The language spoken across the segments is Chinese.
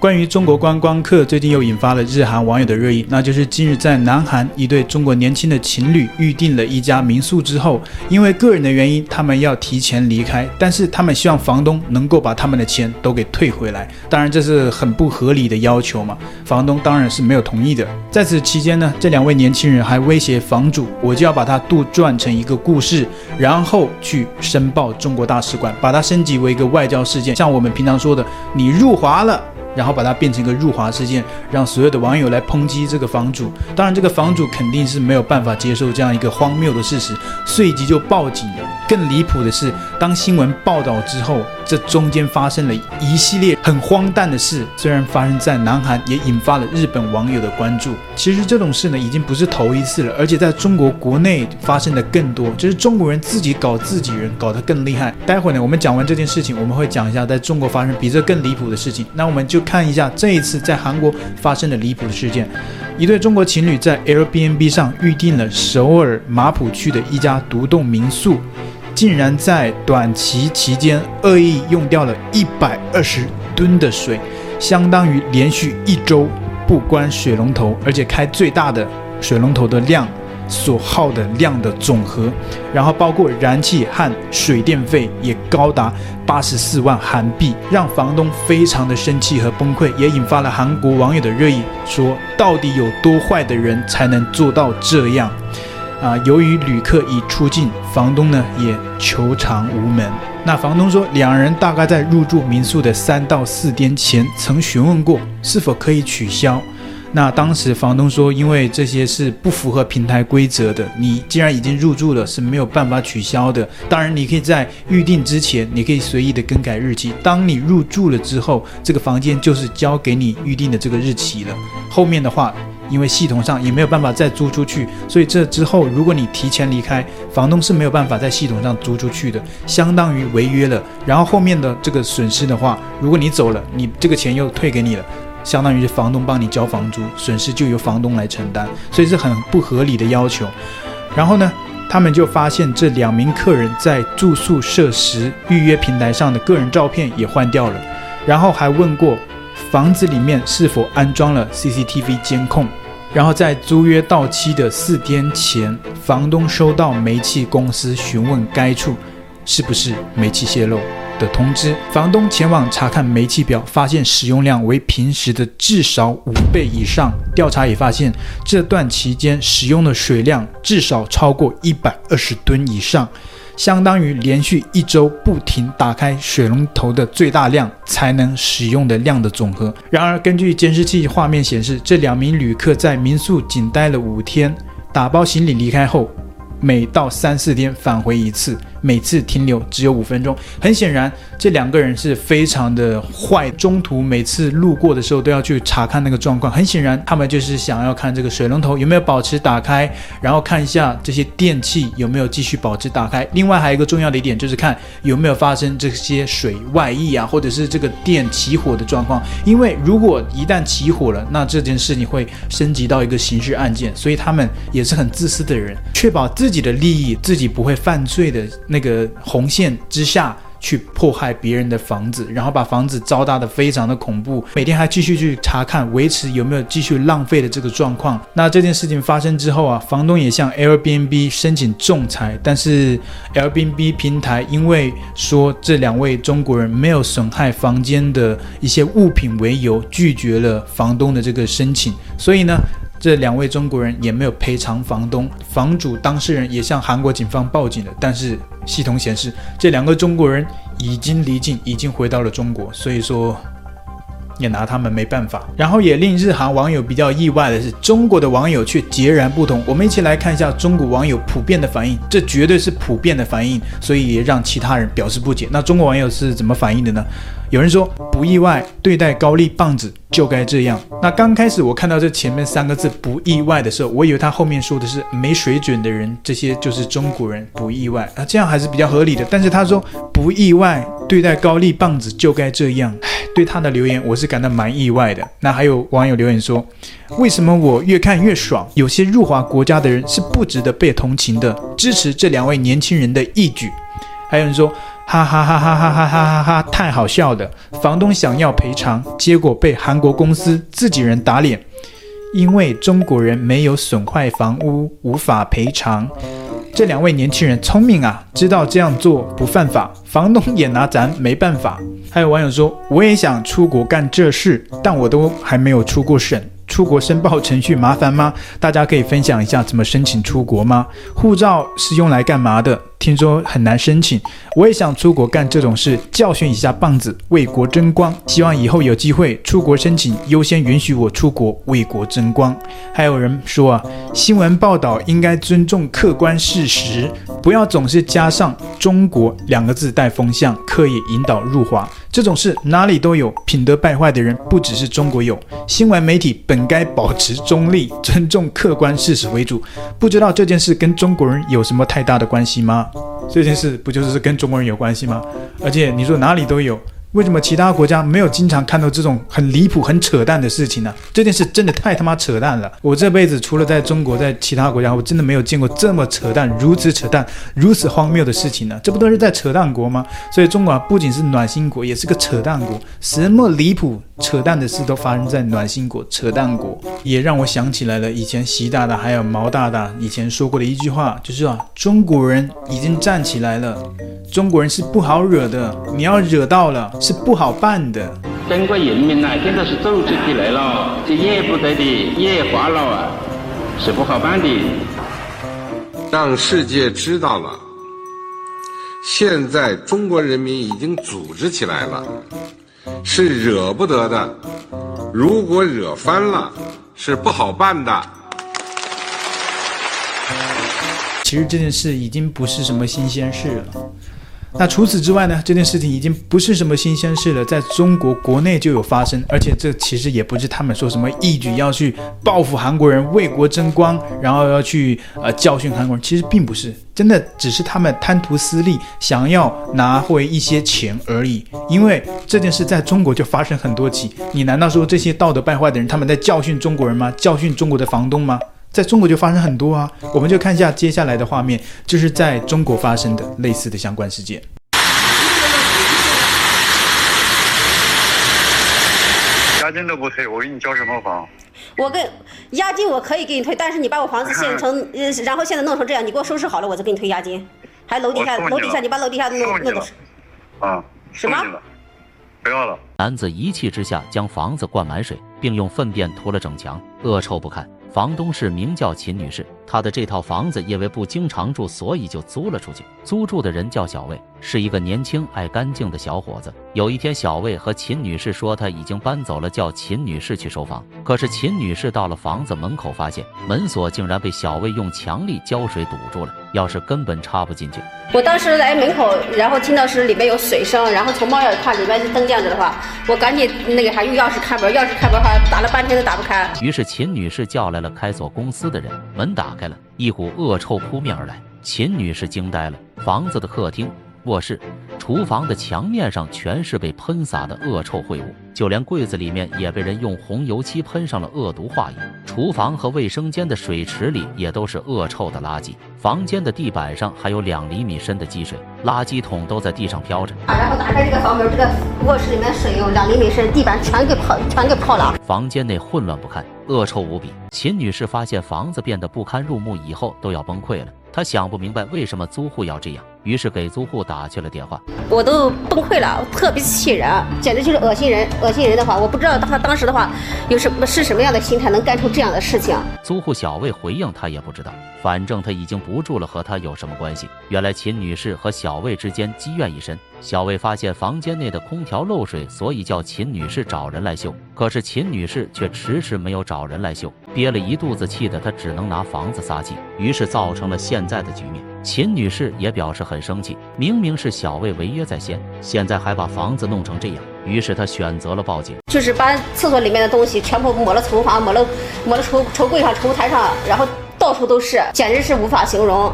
关于中国观光客，最近又引发了日韩网友的热议，那就是近日在南韩一对中国年轻的情侣预订了一家民宿之后，因为个人的原因，他们要提前离开，但是他们希望房东能够把他们的钱都给退回来。当然这是很不合理的要求嘛，房东当然是没有同意的。在此期间呢，这两位年轻人还威胁房主，我就要把它杜撰成一个故事，然后去申报中国大使馆，把它升级为一个外交事件，像我们平常说的，你入华了。然后把它变成一个入华事件，让所有的网友来抨击这个房主。当然，这个房主肯定是没有办法接受这样一个荒谬的事实，随即就报警了。更离谱的是，当新闻报道之后，这中间发生了一系列很荒诞的事。虽然发生在南韩，也引发了日本网友的关注。其实这种事呢，已经不是头一次了，而且在中国国内发生的更多，就是中国人自己搞自己人，搞得更厉害。待会呢，我们讲完这件事情，我们会讲一下在中国发生比这更离谱的事情。那我们就。看一下这一次在韩国发生的离谱的事件，一对中国情侣在 Airbnb 上预订了首尔马浦区的一家独栋民宿，竟然在短期期间恶意用掉了一百二十吨的水，相当于连续一周不关水龙头，而且开最大的水龙头的量。所耗的量的总和，然后包括燃气和水电费也高达八十四万韩币，让房东非常的生气和崩溃，也引发了韩国网友的热议，说到底有多坏的人才能做到这样？啊，由于旅客已出境，房东呢也求偿无门。那房东说，两人大概在入住民宿的三到四天前曾询问过是否可以取消。那当时房东说，因为这些是不符合平台规则的，你既然已经入住了，是没有办法取消的。当然，你可以在预定之前，你可以随意的更改日期。当你入住了之后，这个房间就是交给你预定的这个日期了。后面的话，因为系统上也没有办法再租出去，所以这之后如果你提前离开，房东是没有办法在系统上租出去的，相当于违约了。然后后面的这个损失的话，如果你走了，你这个钱又退给你了。相当于是房东帮你交房租，损失就由房东来承担，所以是很不合理的要求。然后呢，他们就发现这两名客人在住宿设施预约平台上的个人照片也换掉了，然后还问过房子里面是否安装了 CCTV 监控。然后在租约到期的四天前，房东收到煤气公司询问该处是不是煤气泄漏。的通知，房东前往查看煤气表，发现使用量为平时的至少五倍以上。调查也发现，这段期间使用的水量至少超过一百二十吨以上，相当于连续一周不停打开水龙头的最大量才能使用的量的总和。然而，根据监视器画面显示，这两名旅客在民宿仅待了五天，打包行李离开后，每到三四天返回一次。每次停留只有五分钟，很显然这两个人是非常的坏。中途每次路过的时候都要去查看那个状况，很显然他们就是想要看这个水龙头有没有保持打开，然后看一下这些电器有没有继续保持打开。另外还有一个重要的一点就是看有没有发生这些水外溢啊，或者是这个电起火的状况。因为如果一旦起火了，那这件事情会升级到一个刑事案件，所以他们也是很自私的人，确保自己的利益，自己不会犯罪的。那个红线之下去迫害别人的房子，然后把房子糟蹋得非常的恐怖，每天还继续去查看维持有没有继续浪费的这个状况。那这件事情发生之后啊，房东也向 Airbnb 申请仲裁，但是 Airbnb 平台因为说这两位中国人没有损害房间的一些物品为由，拒绝了房东的这个申请，所以呢。这两位中国人也没有赔偿房东，房主当事人也向韩国警方报警了，但是系统显示这两个中国人已经离境，已经回到了中国，所以说也拿他们没办法。然后也令日韩网友比较意外的是，中国的网友却截然不同。我们一起来看一下中国网友普遍的反应，这绝对是普遍的反应，所以也让其他人表示不解。那中国网友是怎么反应的呢？有人说不意外，对待高丽棒子就该这样。那刚开始我看到这前面三个字不意外的时候，我以为他后面说的是没水准的人，这些就是中国人，不意外啊，这样还是比较合理的。但是他说不意外，对待高丽棒子就该这样。对他的留言我是感到蛮意外的。那还有网友留言说，为什么我越看越爽？有些入华国家的人是不值得被同情的。支持这两位年轻人的义举。还有人说哈哈哈哈哈哈哈哈哈，太好笑了。房东想要赔偿，结果被韩国公司自己人打脸，因为中国人没有损坏房屋，无法赔偿。这两位年轻人聪明啊，知道这样做不犯法，房东也拿咱没办法。还有网友说，我也想出国干这事，但我都还没有出过省。出国申报程序麻烦吗？大家可以分享一下怎么申请出国吗？护照是用来干嘛的？听说很难申请，我也想出国干这种事，教训一下棒子，为国争光。希望以后有机会出国申请，优先允许我出国为国争光。还有人说啊，新闻报道应该尊重客观事实，不要总是加上“中国”两个字带风向，刻意引导入华。这种事哪里都有，品德败坏的人不只是中国有。新闻媒体本该保持中立，尊重客观事实为主。不知道这件事跟中国人有什么太大的关系吗？这件事不就是跟中国人有关系吗？而且你说哪里都有。为什么其他国家没有经常看到这种很离谱、很扯淡的事情呢？这件事真的太他妈扯淡了！我这辈子除了在中国，在其他国家，我真的没有见过这么扯淡、如此扯淡、如此荒谬的事情呢。这不都是在扯淡国吗？所以中国，不仅是暖心国，也是个扯淡国。什么离谱、扯淡的事都发生在暖心国、扯淡国，也让我想起来了以前习大大还有毛大大以前说过的一句话，就是啊，中国人已经站起来了，中国人是不好惹的，你要惹到了。是不好办的。中国人民啊，现在是组织起来了，这也不得的，也化了啊，是不好办的。让世界知道了，现在中国人民已经组织起来了，是惹不得的。如果惹翻了，是不好办的。其实这件事已经不是什么新鲜事了。那除此之外呢？这件事情已经不是什么新鲜事了，在中国国内就有发生，而且这其实也不是他们说什么一举要去报复韩国人、为国争光，然后要去呃教训韩国人，其实并不是，真的只是他们贪图私利，想要拿回一些钱而已。因为这件事在中国就发生很多起，你难道说这些道德败坏的人他们在教训中国人吗？教训中国的房东吗？在中国就发生很多啊，我们就看一下接下来的画面，就是在中国发生的类似的相关事件。押金都不退，我给你交什么房？我跟押金我可以给你退，但是你把我房子现成，呃，然后现在弄成这样，你给我收拾好了，我再给你退押金。还楼底下，楼底下你把楼底下弄弄个。啊，什么？不要了。男子一气之下将房子灌满水，并用粪便涂了整墙，恶臭不堪。房东是名叫秦女士，她的这套房子因为不经常住，所以就租了出去。租住的人叫小魏，是一个年轻爱干净的小伙子。有一天，小魏和秦女士说他已经搬走了，叫秦女士去收房。可是秦女士到了房子门口，发现门锁竟然被小魏用强力胶水堵住了，钥匙根本插不进去。我当时来门口，然后听到是里面有水声，然后从猫眼看里面是灯亮着的话，我赶紧那个还用钥匙开门，钥匙开门还打了半天都打不开。于是秦女士叫来了开锁公司的人，门打开开了，一股恶臭扑面而来。秦女士惊呆了，房子的客厅、卧室、厨房的墙面上全是被喷洒的恶臭秽物，就连柜子里面也被人用红油漆喷上了恶毒画影。厨房和卫生间的水池里也都是恶臭的垃圾，房间的地板上还有两厘米深的积水，垃圾桶都在地上飘着。啊，然后打开这个房门，这个卧室里面水有两厘米深，地板全给泡，全给泡了。房间内混乱不堪，恶臭无比。秦女士发现房子变得不堪入目以后，都要崩溃了。她想不明白为什么租户要这样。于是给租户打去了电话，我都崩溃了，特别气人，简直就是恶心人，恶心人的话，我不知道他当时的话有什么是什么样的心态，能干出这样的事情。租户小魏回应他也不知道，反正他已经不住了，和他有什么关系？原来秦女士和小魏之间积怨已深。小魏发现房间内的空调漏水，所以叫秦女士找人来修。可是秦女士却迟迟没有找人来修，憋了一肚子气的她只能拿房子撒气，于是造成了现在的局面。秦女士也表示很生气，明明是小魏违约在先，现在还把房子弄成这样，于是她选择了报警，就是把厕所里面的东西全部抹了厨房，抹了抹了橱橱柜上、橱台上，然后到处都是，简直是无法形容。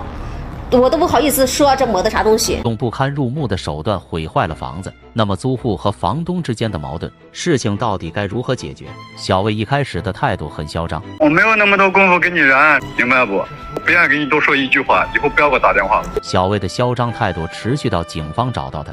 我都不好意思说这抹的啥东西。用不堪入目的手段毁坏了房子，那么租户和房东之间的矛盾，事情到底该如何解决？小魏一开始的态度很嚣张，我没有那么多功夫跟你燃，明白不？我不愿意给你多说一句话，以后不要给我打电话。小魏的嚣张态度持续到警方找到他，